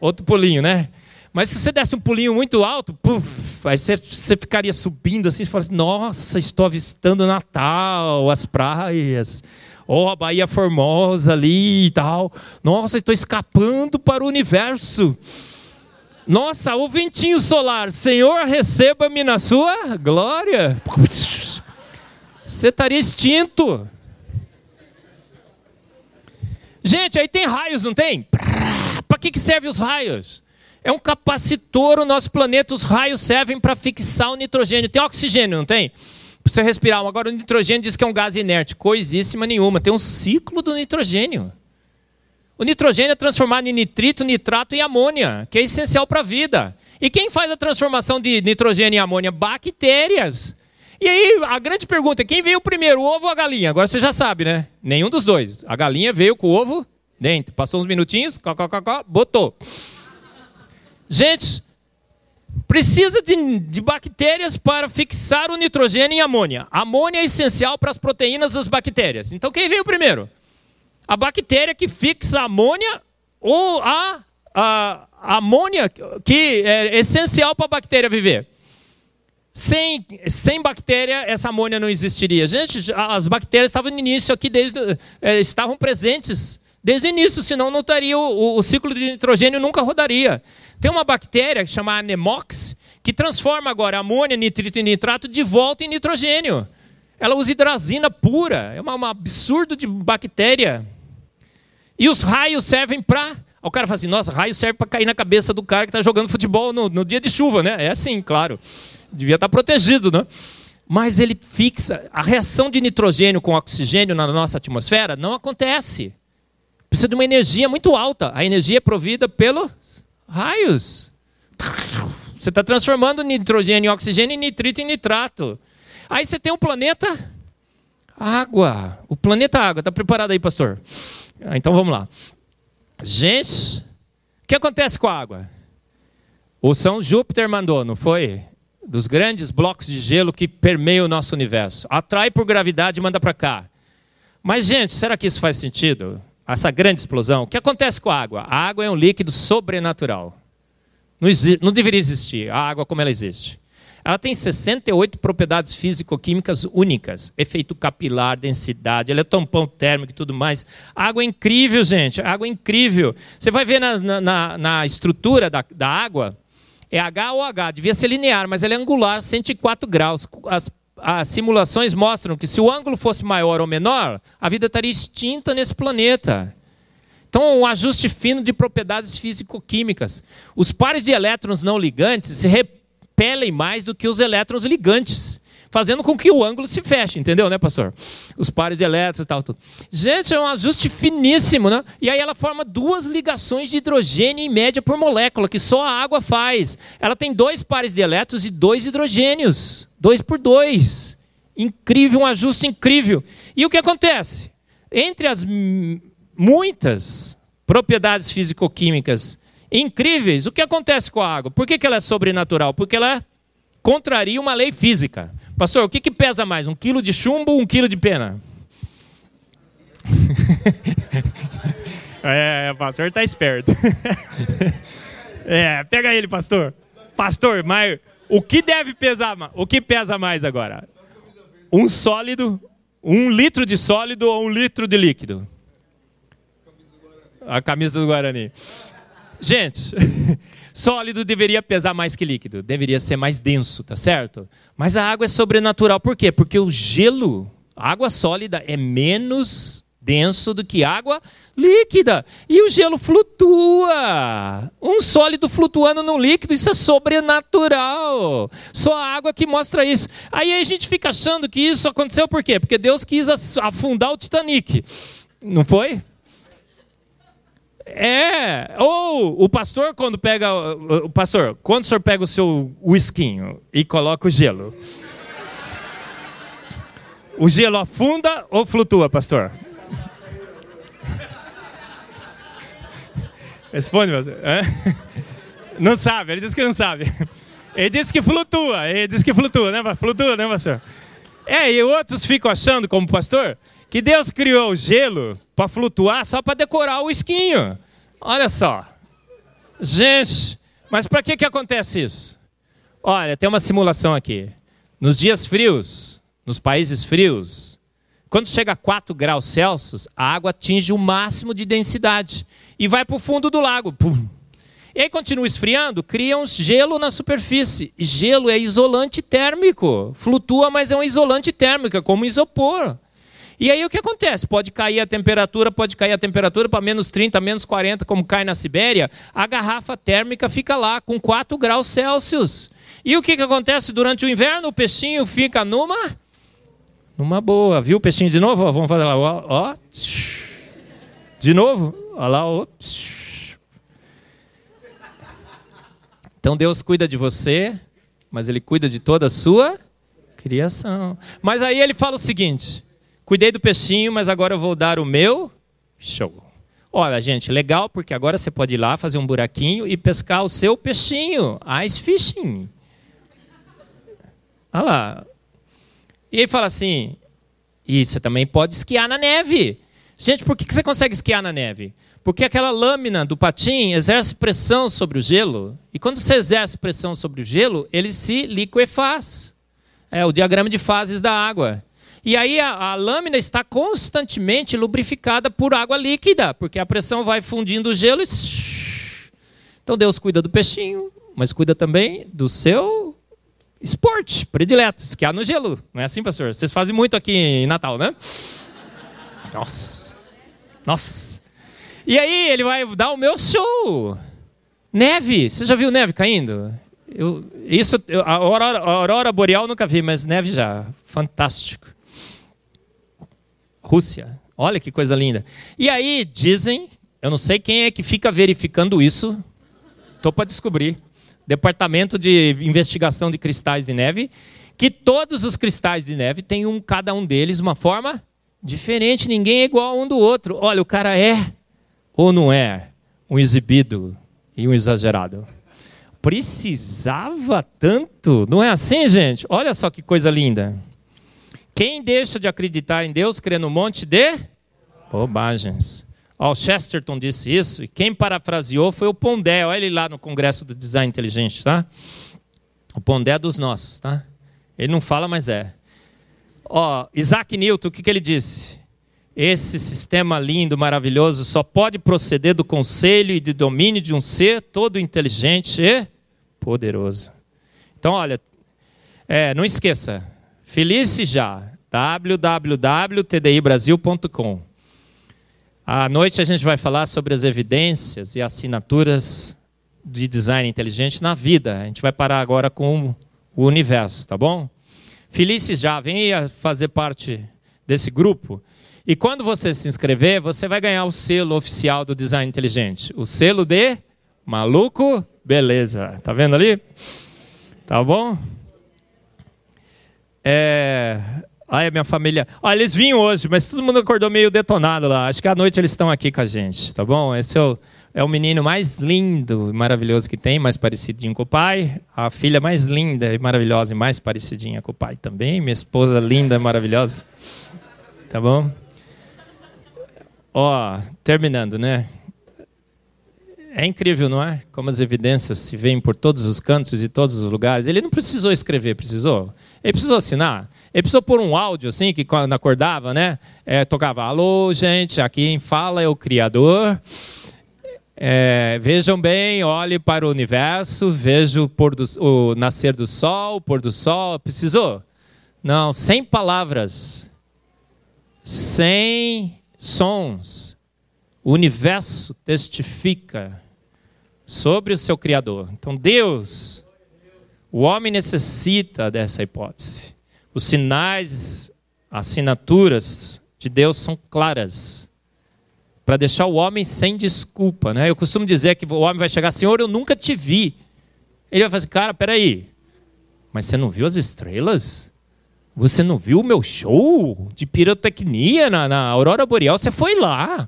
[SPEAKER 1] outro pulinho, né? Mas se você desse um pulinho muito alto, puf, aí você, você ficaria subindo assim, e falasse, nossa, estou avistando Natal, as praias, oh, a Bahia Formosa ali e tal. Nossa, estou escapando para o universo. Nossa, o ventinho solar, Senhor, receba-me na sua glória. Você estaria extinto. Gente, aí tem raios, não tem? Para que, que servem os raios? É um capacitor o nosso planeta. Os raios servem para fixar o nitrogênio. Tem oxigênio, não tem? Para você respirar. Agora o nitrogênio diz que é um gás inerte. Coisíssima nenhuma. Tem um ciclo do nitrogênio. O nitrogênio é transformado em nitrito, nitrato e amônia, que é essencial para a vida. E quem faz a transformação de nitrogênio em amônia? Bactérias. E aí, a grande pergunta é: quem veio primeiro, o ovo ou a galinha? Agora você já sabe, né? Nenhum dos dois. A galinha veio com o ovo dentro. Passou uns minutinhos, có, có, có, botou. Gente, precisa de, de, bactérias para fixar o nitrogênio em amônia. Amônia é essencial para as proteínas das bactérias. Então, quem veio primeiro? A bactéria que fixa a amônia ou a, a, a amônia que é essencial para a bactéria viver? Sem, sem bactéria, essa amônia não existiria. Gente, as bactérias estavam no início aqui, desde, é, estavam presentes desde o início, senão não estaria o, o, o, ciclo de nitrogênio nunca rodaria. Tem uma bactéria que chama anemox, que transforma agora amônia, nitrito e nitrato de volta em nitrogênio. Ela usa hidrazina pura, é um absurdo de bactéria. E os raios servem para. O cara fala assim: nossa, raio serve para cair na cabeça do cara que está jogando futebol no, no, dia de chuva, né? É assim, claro. Devia estar protegido, né? Mas ele fixa. A reação de nitrogênio com oxigênio na nossa atmosfera não acontece. Precisa de uma energia muito alta. A energia é provida pelos raios. Você está transformando nitrogênio em oxigênio, em nitrito em nitrato. Aí você tem o um planeta água. O planeta água. Está preparado aí, pastor? Ah, então vamos lá. Gente, o que acontece com a água? O São Júpiter mandou, não foi? Dos grandes blocos de gelo que permeiam o nosso universo. Atrai por gravidade e manda para cá. Mas, gente, será que isso faz sentido? Essa grande explosão. O que acontece com a água? A água é um líquido sobrenatural. Não, não deveria existir a água como ela existe. Ela tem 68 propriedades físico-químicas únicas: efeito capilar, densidade, ela é térmico e tudo mais. Água é incrível, gente. Água é incrível. Você vai ver na, na, na estrutura da, da água, é H ou H, devia ser linear, mas ela é angular, 104 graus. As, as simulações mostram que se o ângulo fosse maior ou menor, a vida estaria extinta nesse planeta. Então, um ajuste fino de propriedades físico-químicas. Os pares de elétrons não ligantes se repelem mais do que os elétrons ligantes, fazendo com que o ângulo se feche, entendeu, né, pastor? Os pares de elétrons e tal, tudo. Gente, é um ajuste finíssimo, né? E aí ela forma duas ligações de hidrogênio em média por molécula, que só a água faz. Ela tem dois pares de elétrons e dois hidrogênios, dois por dois. Incrível, um ajuste incrível. E o que acontece? Entre as muitas propriedades físico-químicas incríveis, o que acontece com a água? Por que, que ela é sobrenatural? Porque ela contraria uma lei física. Pastor, o que, que pesa mais? Um quilo de chumbo ou um quilo de pena? é, o pastor está esperto. é, pega ele, pastor. Pastor, mas o que deve pesar mais? O que pesa mais agora? Um sólido, um litro de sólido ou um litro de líquido? a camisa do Guarani. Gente, sólido deveria pesar mais que líquido, deveria ser mais denso, tá certo? Mas a água é sobrenatural, por quê? Porque o gelo, água sólida, é menos denso do que água líquida. E o gelo flutua. Um sólido flutuando no líquido, isso é sobrenatural. Só a água que mostra isso. Aí a gente fica achando que isso aconteceu por quê? Porque Deus quis afundar o Titanic. Não foi? É, ou o pastor quando pega, o pastor, quando o senhor pega o seu whiskinho e coloca o gelo, o gelo afunda ou flutua, pastor? Responde, pastor. Não sabe, ele disse que não sabe. Ele disse que flutua, ele disse que flutua, né? Flutua, né, pastor? É, e outros ficam achando, como pastor, que Deus criou o gelo para flutuar só para decorar o esquinho. Olha só. Gente, mas para que, que acontece isso? Olha, tem uma simulação aqui. Nos dias frios, nos países frios, quando chega a 4 graus Celsius, a água atinge o máximo de densidade e vai para o fundo do lago. Pum. E aí continua esfriando, cria um gelo na superfície. Gelo é isolante térmico. Flutua, mas é um isolante térmico, é como isopor. E aí o que acontece? Pode cair a temperatura, pode cair a temperatura para menos 30, menos 40, como cai na Sibéria, a garrafa térmica fica lá com 4 graus Celsius. E o que, que acontece durante o inverno? O peixinho fica numa numa boa. Viu o peixinho de novo? vamos fazer lá, ó, ó. De novo? Olha lá, ó. Então Deus cuida de você, mas ele cuida de toda a sua criação. Mas aí ele fala o seguinte: Cuidei do peixinho, mas agora eu vou dar o meu show. Olha, gente, legal, porque agora você pode ir lá fazer um buraquinho e pescar o seu peixinho, ice fishing. Olha lá. E ele fala assim: e você também pode esquiar na neve. Gente, por que você consegue esquiar na neve? Porque aquela lâmina do patim exerce pressão sobre o gelo. E quando você exerce pressão sobre o gelo, ele se liquefaz. É o diagrama de fases da água. E aí a, a, lâmina está constantemente lubrificada por água líquida, porque a pressão vai fundindo o gelo e. Então Deus cuida do peixinho, mas cuida também do seu esporte predileto, esquiar no gelo. Não é assim, pastor? Vocês fazem muito aqui em Natal, né? Nossa! Nossa! E aí ele vai dar o meu show. Neve. Você já viu neve caindo? Eu, isso, a aurora, a aurora boreal nunca vi, mas neve já. Fantástico. Rússia. Olha que coisa linda. E aí dizem, eu não sei quem é que fica verificando isso, estou para descobrir. Departamento de Investigação de Cristais de Neve, que todos os cristais de neve têm um, cada um deles uma forma diferente, ninguém é igual um do outro. Olha, o cara é ou não é um exibido e um exagerado. Precisava tanto, não é assim, gente? Olha só que coisa linda. Quem deixa de acreditar em Deus crê no monte de bobagens. o Chesterton disse isso, e quem parafraseou foi o Pondé. Olha ele lá no Congresso do Design Inteligente, tá? O Pondé é dos nossos, tá? Ele não fala, mas é. Ó, Isaac Newton, o que, que ele disse? Esse sistema lindo, maravilhoso, só pode proceder do conselho e do domínio de um ser todo inteligente e poderoso. Então, olha, é, não esqueça, Felice já, www.tdibrasil.com. À noite a gente vai falar sobre as evidências e assinaturas de design inteligente na vida. A gente vai parar agora com o universo, tá bom? Felice já, venha fazer parte desse grupo. E quando você se inscrever, você vai ganhar o selo oficial do Design Inteligente. O selo de maluco, beleza. Tá vendo ali? Tá bom? É... Ai, minha família. Olha, eles vinham hoje, mas todo mundo acordou meio detonado lá. Acho que à noite eles estão aqui com a gente, tá bom? Esse é o, é o menino mais lindo e maravilhoso que tem, mais parecidinho com o pai. A filha mais linda e maravilhosa e mais parecidinha com o pai também. Minha esposa linda e maravilhosa. Tá bom? Ó, terminando, né? É incrível, não é? Como as evidências se veem por todos os cantos e todos os lugares. Ele não precisou escrever, precisou? Ele precisou assinar? Ele precisou pôr um áudio assim, que quando acordava, né? É, tocava, alô, gente, aqui quem fala é o Criador. É, vejam bem, olhe para o universo, veja o, do, o nascer do sol, o pôr do sol. Precisou? Não, sem palavras, sem sons. O universo testifica sobre o seu Criador. Então, Deus, o homem necessita dessa hipótese. Os sinais, assinaturas de Deus são claras para deixar o homem sem desculpa. Né? Eu costumo dizer que o homem vai chegar, Senhor, eu nunca te vi. Ele vai falar assim, cara, peraí, mas você não viu as estrelas? Você não viu o meu show de pirotecnia na, na Aurora Boreal? Você foi lá.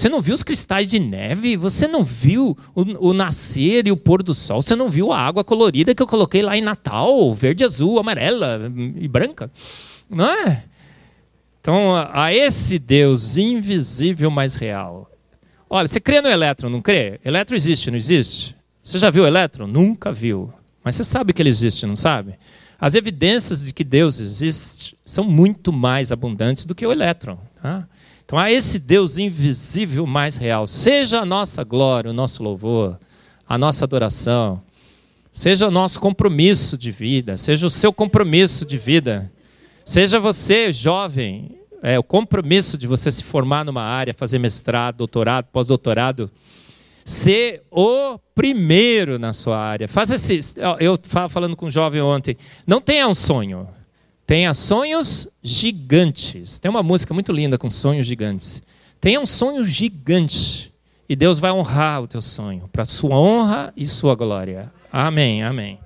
[SPEAKER 1] Você não viu os cristais de neve? Você não viu o, o, nascer e o pôr do sol? Você não viu a água colorida que eu coloquei lá em Natal? Verde, azul, amarela e branca? Não é? Então, a esse Deus invisível, mas real. Olha, você crê no elétron, não crê? Elétron existe, não existe? Você já viu elétron? Nunca viu. Mas você sabe que ele existe, não sabe? As evidências de que Deus existe são muito mais abundantes do que o elétron. Tá? Então, a esse Deus invisível mais real, seja a nossa glória, o nosso louvor, a nossa adoração, seja o nosso compromisso de vida, seja o seu compromisso de vida, seja você jovem, é, o compromisso de você se formar numa área, fazer mestrado, doutorado, pós-doutorado, ser o primeiro na sua área. Faça esse, eu estava falando com um jovem ontem, não tenha um sonho, Tenha sonhos gigantes. Tem uma música muito linda com sonhos gigantes. Tenha um sonho gigante. E Deus vai honrar o teu sonho, para sua honra e sua glória. Amém, amém.